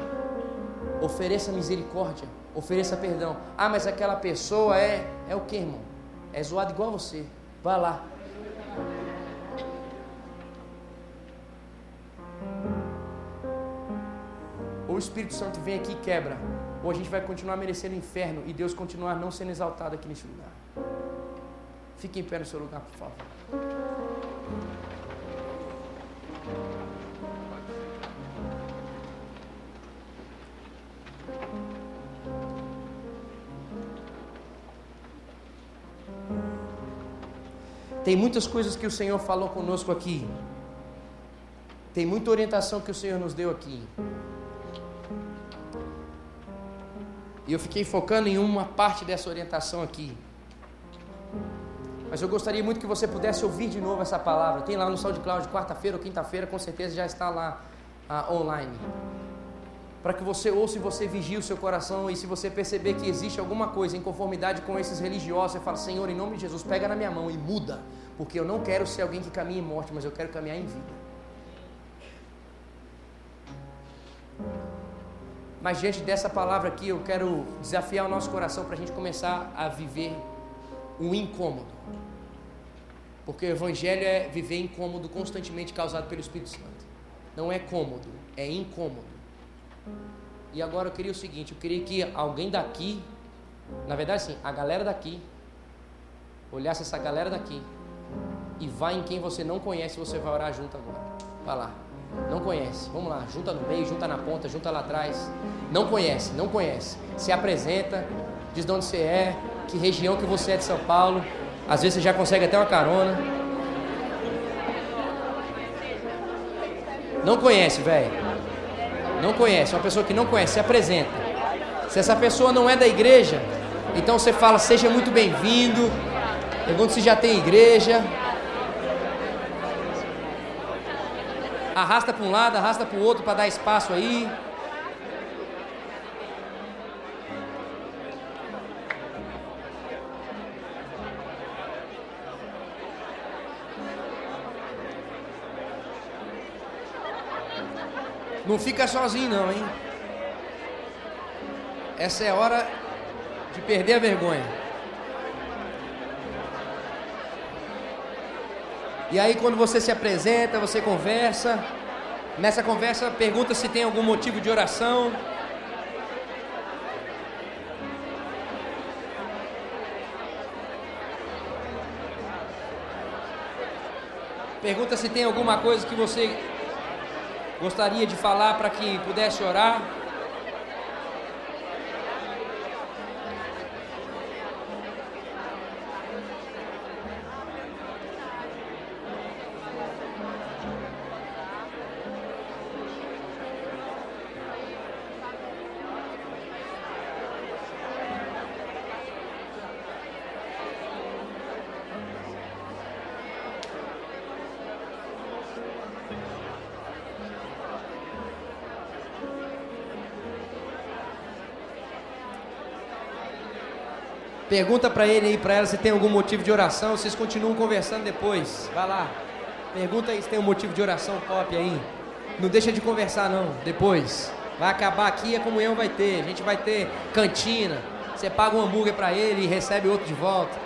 Ofereça misericórdia. Ofereça perdão. Ah, mas aquela pessoa é. É o que, irmão? É zoado igual a você. Vai lá. Ou o Espírito Santo vem aqui e quebra, ou a gente vai continuar merecendo o inferno e Deus continuar não sendo exaltado aqui neste lugar. Fique em pé no seu lugar, por favor. Tem muitas coisas que o Senhor falou conosco aqui. Tem muita orientação que o Senhor nos deu aqui. E eu fiquei focando em uma parte dessa orientação aqui. Mas eu gostaria muito que você pudesse ouvir de novo essa palavra. Tem lá no SoundCloud, quarta-feira ou quinta-feira, com certeza já está lá ah, online. Para que você ouça e você vigie o seu coração. E se você perceber que existe alguma coisa em conformidade com esses religiosos, você fala: Senhor, em nome de Jesus, pega na minha mão e muda. Porque eu não quero ser alguém que caminha em morte, mas eu quero caminhar em vida. Mas diante dessa palavra aqui, eu quero desafiar o nosso coração para a gente começar a viver um incômodo. Porque o Evangelho é viver incômodo constantemente causado pelo Espírito Santo. Não é cômodo, é incômodo. E agora eu queria o seguinte: eu queria que alguém daqui, na verdade, sim, a galera daqui, olhasse essa galera daqui e vá em quem você não conhece, você vai orar junto agora. Vai lá. Não conhece. Vamos lá, junta no meio, junta na ponta, junta lá atrás. Não conhece, não conhece. Se apresenta, diz de onde você é, que região que você é de São Paulo. Às vezes você já consegue até uma carona. Não conhece, velho. Não conhece. Uma pessoa que não conhece, se apresenta. Se essa pessoa não é da igreja, então você fala, seja muito bem-vindo. Pergunta se já tem igreja. Arrasta para um lado, arrasta para o outro para dar espaço aí. Não fica sozinho não, hein? Essa é hora de perder a vergonha. E aí quando você se apresenta, você conversa. Nessa conversa pergunta se tem algum motivo de oração. Pergunta se tem alguma coisa que você gostaria de falar para que pudesse orar. Pergunta para ele aí, para ela, se tem algum motivo de oração. Vocês continuam conversando depois. Vai lá. Pergunta aí se tem um motivo de oração top aí. Não deixa de conversar não, depois. Vai acabar aqui, a comunhão vai ter. A gente vai ter cantina. Você paga um hambúrguer para ele e recebe outro de volta.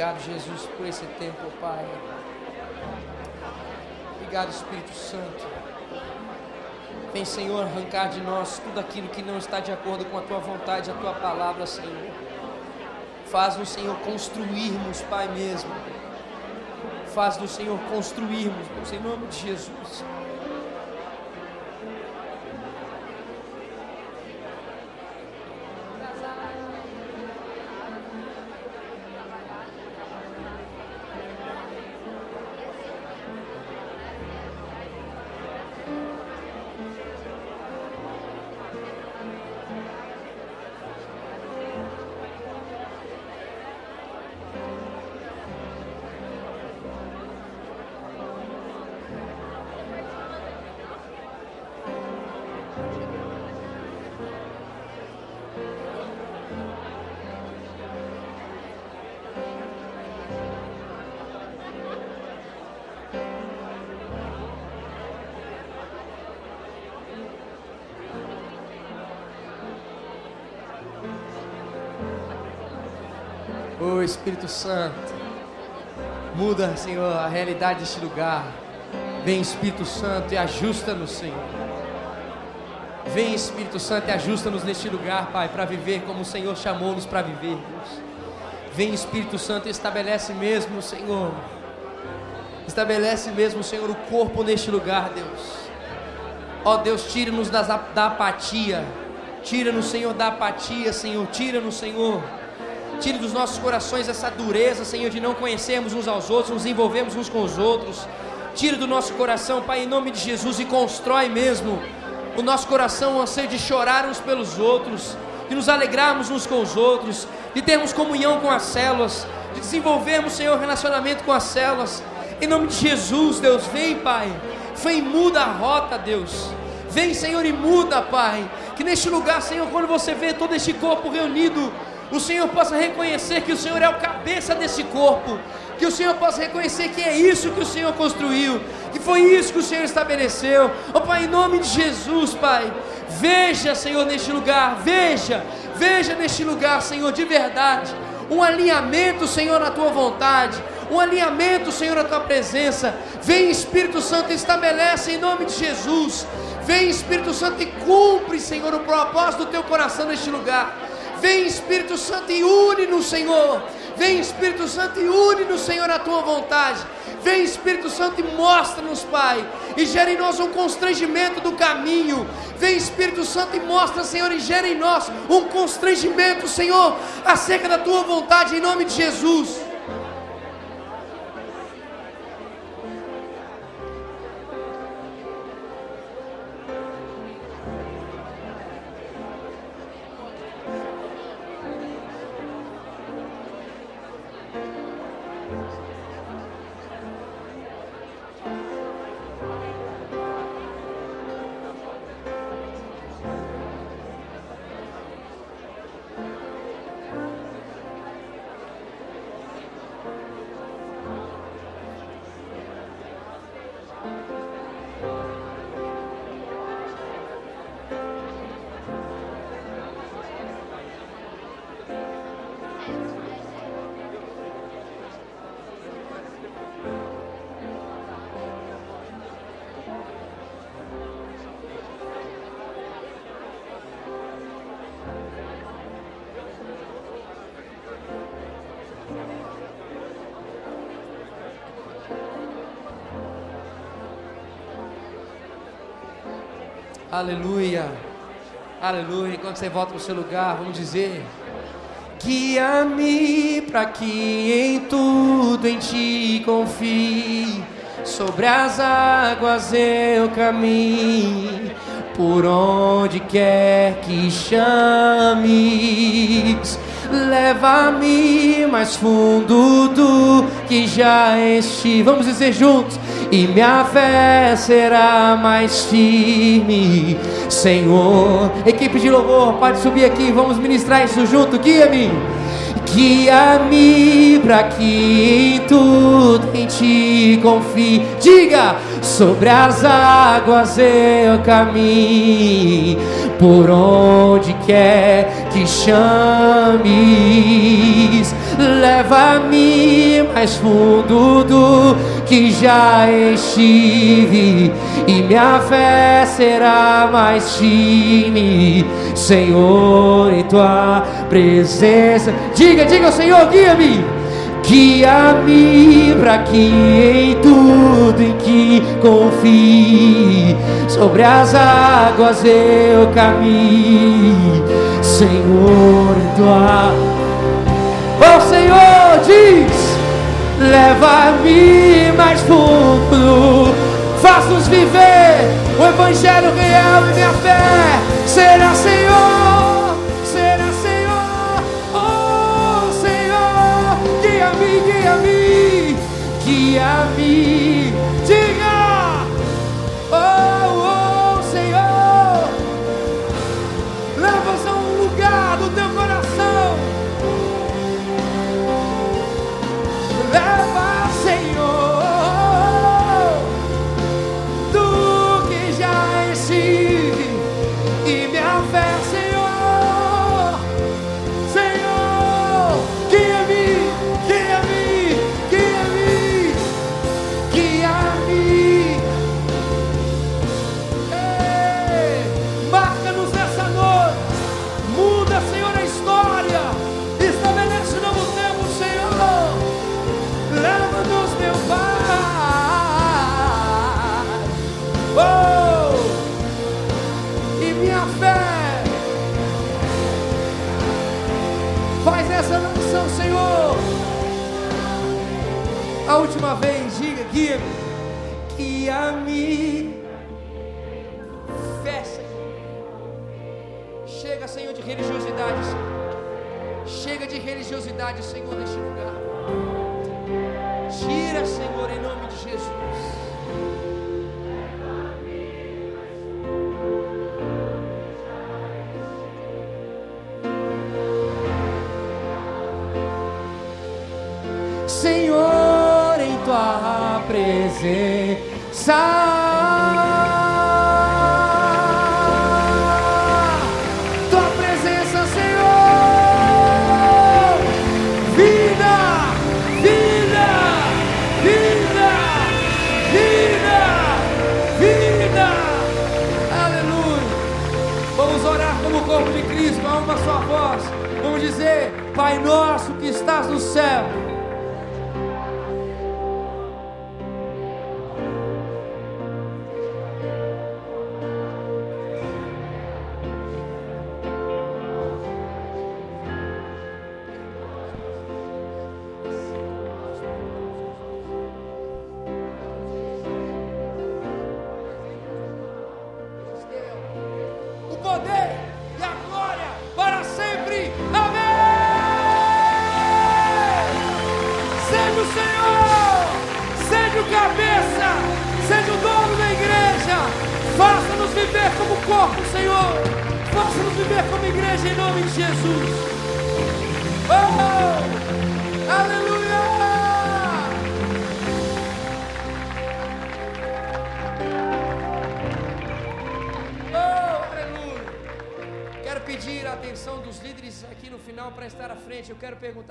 Obrigado, Jesus, por esse tempo, Pai. Obrigado, Espírito Santo. Vem, Senhor, arrancar de nós tudo aquilo que não está de acordo com a tua vontade, a tua palavra, Senhor. Faz-nos, Senhor, construirmos, Pai mesmo. Faz-nos, Senhor, construirmos, em nome de Jesus. Espírito Santo, muda, Senhor, a realidade deste lugar. Vem Espírito Santo e ajusta-nos, Senhor. Vem Espírito Santo e ajusta-nos neste lugar, Pai, para viver como o Senhor chamou-nos para viver, Deus. Vem Espírito Santo e estabelece mesmo, Senhor. Estabelece mesmo, Senhor, o corpo neste lugar, Deus. Ó Deus, tira-nos da apatia. Tira-nos, Senhor, da apatia, Senhor. Tira-nos, Senhor Tire dos nossos corações essa dureza, Senhor, de não conhecermos uns aos outros, nos envolvermos uns com os outros. Tire do nosso coração, Pai, em nome de Jesus, e constrói mesmo o nosso coração o anseio de chorar uns pelos outros, de nos alegrarmos uns com os outros, de termos comunhão com as células, de desenvolvermos, Senhor, relacionamento com as células. Em nome de Jesus, Deus, vem, Pai. Vem, muda a rota, Deus. Vem, Senhor, e muda, Pai. Que neste lugar, Senhor, quando você vê todo este corpo reunido, o Senhor possa reconhecer que o Senhor é o cabeça desse corpo, que o Senhor possa reconhecer que é isso que o Senhor construiu, que foi isso que o Senhor estabeleceu. Oh Pai, em nome de Jesus, Pai, veja, Senhor, neste lugar, veja, veja neste lugar, Senhor, de verdade, um alinhamento, Senhor, na tua vontade, um alinhamento, Senhor, na tua presença. Vem, Espírito Santo, estabelece em nome de Jesus. Vem, Espírito Santo, e cumpre, Senhor, o propósito do teu coração neste lugar. Vem Espírito Santo e une no Senhor. Vem Espírito Santo e une no Senhor a tua vontade. Vem Espírito Santo e mostra-nos, Pai, e gera em nós um constrangimento do caminho. Vem Espírito Santo e mostra, Senhor, e gera em nós um constrangimento, Senhor, acerca da tua vontade, em nome de Jesus. Aleluia. Aleluia. Enquanto você volta para o seu lugar, vamos dizer. Guia-me para que em tudo em ti confie. Sobre as águas eu caminho, por onde quer que chames. Leva-me mais fundo do que já estive. Vamos dizer juntos. E minha fé será mais firme, Senhor. Equipe de louvor, pode subir aqui, vamos ministrar isso junto. Guia-me Guia-me para que em tudo em ti confie. Diga: sobre as águas eu caminho, por onde quer que chames. Leva-me mais fundo do que já estive, e minha fé será mais firme, Senhor, em tua presença. Diga, diga, Senhor, guia-me. Guia-me para que em tudo em que confie, sobre as águas eu caminhe, Senhor, em tua. Oh Senhor, diz: leva-me mais fundo, faz-nos viver o Evangelho real e minha fé. Será Senhor. guia-me, guia-me, diga,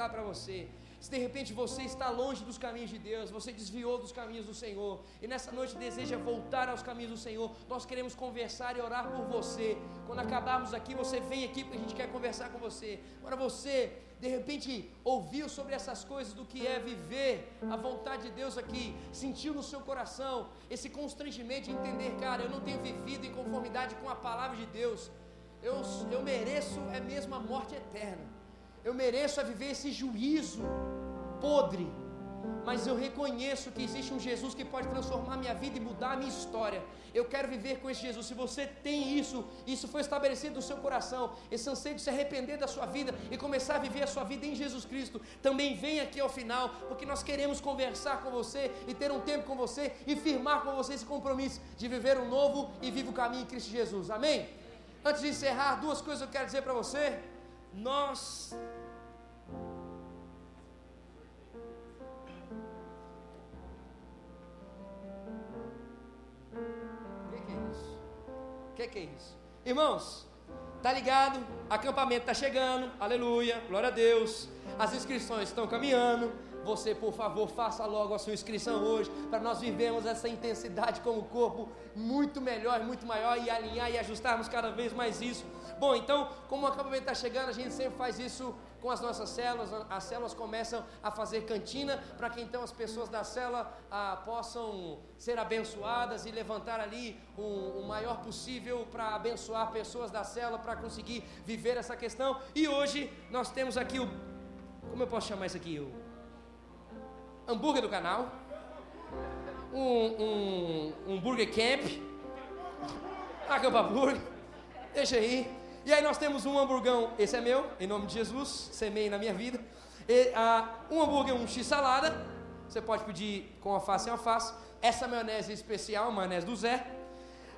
perguntar para você: se de repente você está longe dos caminhos de Deus, você desviou dos caminhos do Senhor, e nessa noite deseja voltar aos caminhos do Senhor, nós queremos conversar e orar por você. Quando acabarmos aqui, você vem aqui porque a gente quer conversar com você. Agora você, de repente, ouviu sobre essas coisas do que é viver a vontade de Deus aqui, sentiu no seu coração esse constrangimento de entender, cara, eu não tenho vivido em conformidade com a palavra de Deus. Eu, eu mereço é mesmo a morte eterna. Eu mereço a viver esse juízo podre. Mas eu reconheço que existe um Jesus que pode transformar minha vida e mudar a minha história. Eu quero viver com esse Jesus. Se você tem isso, isso foi estabelecido no seu coração, esse anseio de se arrepender da sua vida e começar a viver a sua vida em Jesus Cristo, também vem aqui ao final, porque nós queremos conversar com você e ter um tempo com você e firmar com você esse compromisso de viver um novo e vivo caminho em Cristo Jesus. Amém? Antes de encerrar, duas coisas eu quero dizer para você nós é isso? O que, que é isso? Irmãos, tá ligado? Acampamento tá chegando, aleluia, glória a Deus. As inscrições estão caminhando. Você, por favor, faça logo a sua inscrição hoje, para nós vivermos essa intensidade como corpo muito melhor, muito maior e alinhar e ajustarmos cada vez mais isso Bom, então, como o acampamento está chegando, a gente sempre faz isso com as nossas células. As células começam a fazer cantina para que então as pessoas da célula ah, possam ser abençoadas e levantar ali o, o maior possível para abençoar pessoas da célula para conseguir viver essa questão. E hoje nós temos aqui o. Como eu posso chamar isso aqui? O hambúrguer do canal. Um, um, um burger camp. Acampa burger. Deixa aí. E aí nós temos um hamburgão, esse é meu, em nome de Jesus, semei na minha vida. E, uh, um hambúrguer, um x-salada, você pode pedir com alface e alface. Essa maionese especial, maionese do Zé.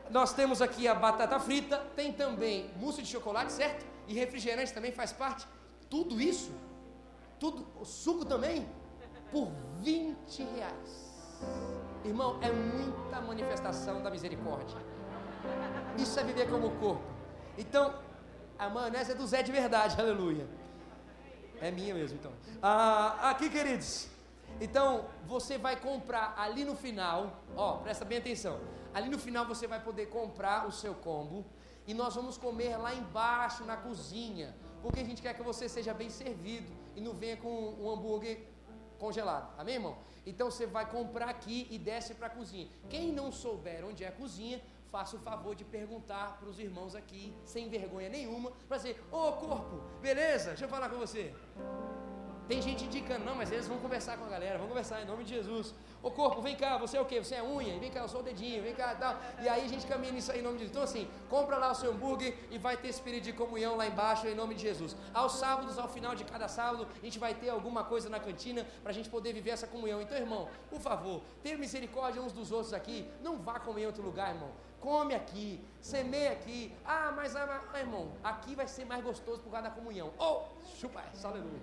Nós temos aqui a batata frita, tem também mousse de chocolate, certo? E refrigerante também faz parte. Tudo isso, tudo, o suco também, por 20 reais. Irmão, é muita manifestação da misericórdia. Isso é viver como corpo. Então, a maionese é do Zé de verdade, aleluia. É minha mesmo, então. Ah, aqui, queridos. Então, você vai comprar ali no final, ó, presta bem atenção. Ali no final você vai poder comprar o seu combo e nós vamos comer lá embaixo na cozinha, porque a gente quer que você seja bem servido e não venha com um hambúrguer congelado. Amém, irmão? Então você vai comprar aqui e desce para a cozinha. Quem não souber onde é a cozinha, faça o favor de perguntar para os irmãos aqui, sem vergonha nenhuma, para dizer: Ô oh, corpo, beleza? Deixa eu falar com você. Tem gente indicando, não, mas eles vão conversar com a galera, vão conversar em nome de Jesus. Ô corpo, vem cá, você é o quê? Você é unha? Vem cá, eu sou o dedinho, vem cá tal. E aí a gente caminha nisso aí em nome de Jesus. Então assim, compra lá o seu hambúrguer e vai ter espírito de comunhão lá embaixo em nome de Jesus. Aos sábados, ao final de cada sábado, a gente vai ter alguma coisa na cantina para a gente poder viver essa comunhão. Então, irmão, por favor, tenha misericórdia uns dos outros aqui. Não vá comer em outro lugar, irmão come aqui, semeia aqui. Ah, mas, ah, irmão, aqui vai ser mais gostoso por causa da comunhão. Oh, chupa, aleluia.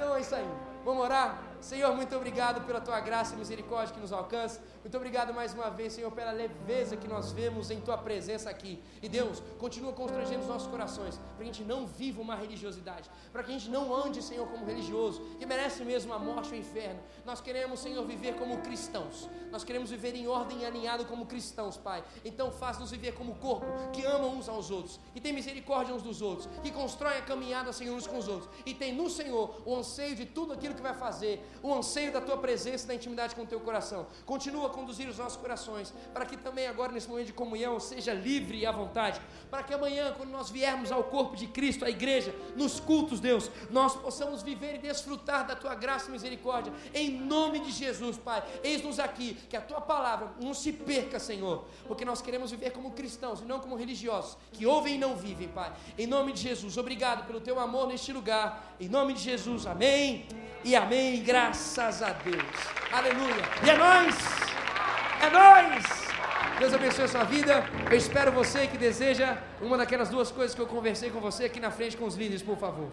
Então é isso aí. Vamos orar? Senhor, muito obrigado pela tua graça e misericórdia que nos alcança. Muito obrigado mais uma vez, Senhor, pela leveza que nós vemos em tua presença aqui. E Deus, continua constrangendo os nossos corações, para que a gente não viva uma religiosidade, para que a gente não ande, Senhor, como religioso, que merece mesmo a morte ou o inferno. Nós queremos, Senhor, viver como cristãos. Nós queremos viver em ordem e alinhado como cristãos, Pai. Então faz-nos viver como corpo, que ama uns aos outros, que tem misericórdia uns dos outros, que constrói a caminhada, Senhor, uns com os outros. E tem no Senhor o anseio de tudo aquilo que vai fazer, o anseio da tua presença da intimidade com o teu coração. Continua a conduzir os nossos corações, para que também agora, nesse momento de comunhão, seja livre e à vontade, para que amanhã, quando nós viermos ao corpo de Cristo, à igreja, nos cultos, Deus, nós possamos viver e desfrutar da tua graça e misericórdia, em nome de Jesus, Pai. Eis-nos aqui, que a tua palavra não se perca, Senhor, porque nós queremos viver como cristãos e não como religiosos, que ouvem e não vivem, Pai. Em nome de Jesus, obrigado pelo teu amor neste lugar, em nome de Jesus, amém e amém. Graças a Deus. Aleluia. E é nós. É nós. Deus abençoe a sua vida. Eu espero você que deseja uma daquelas duas coisas que eu conversei com você aqui na frente com os líderes, por favor.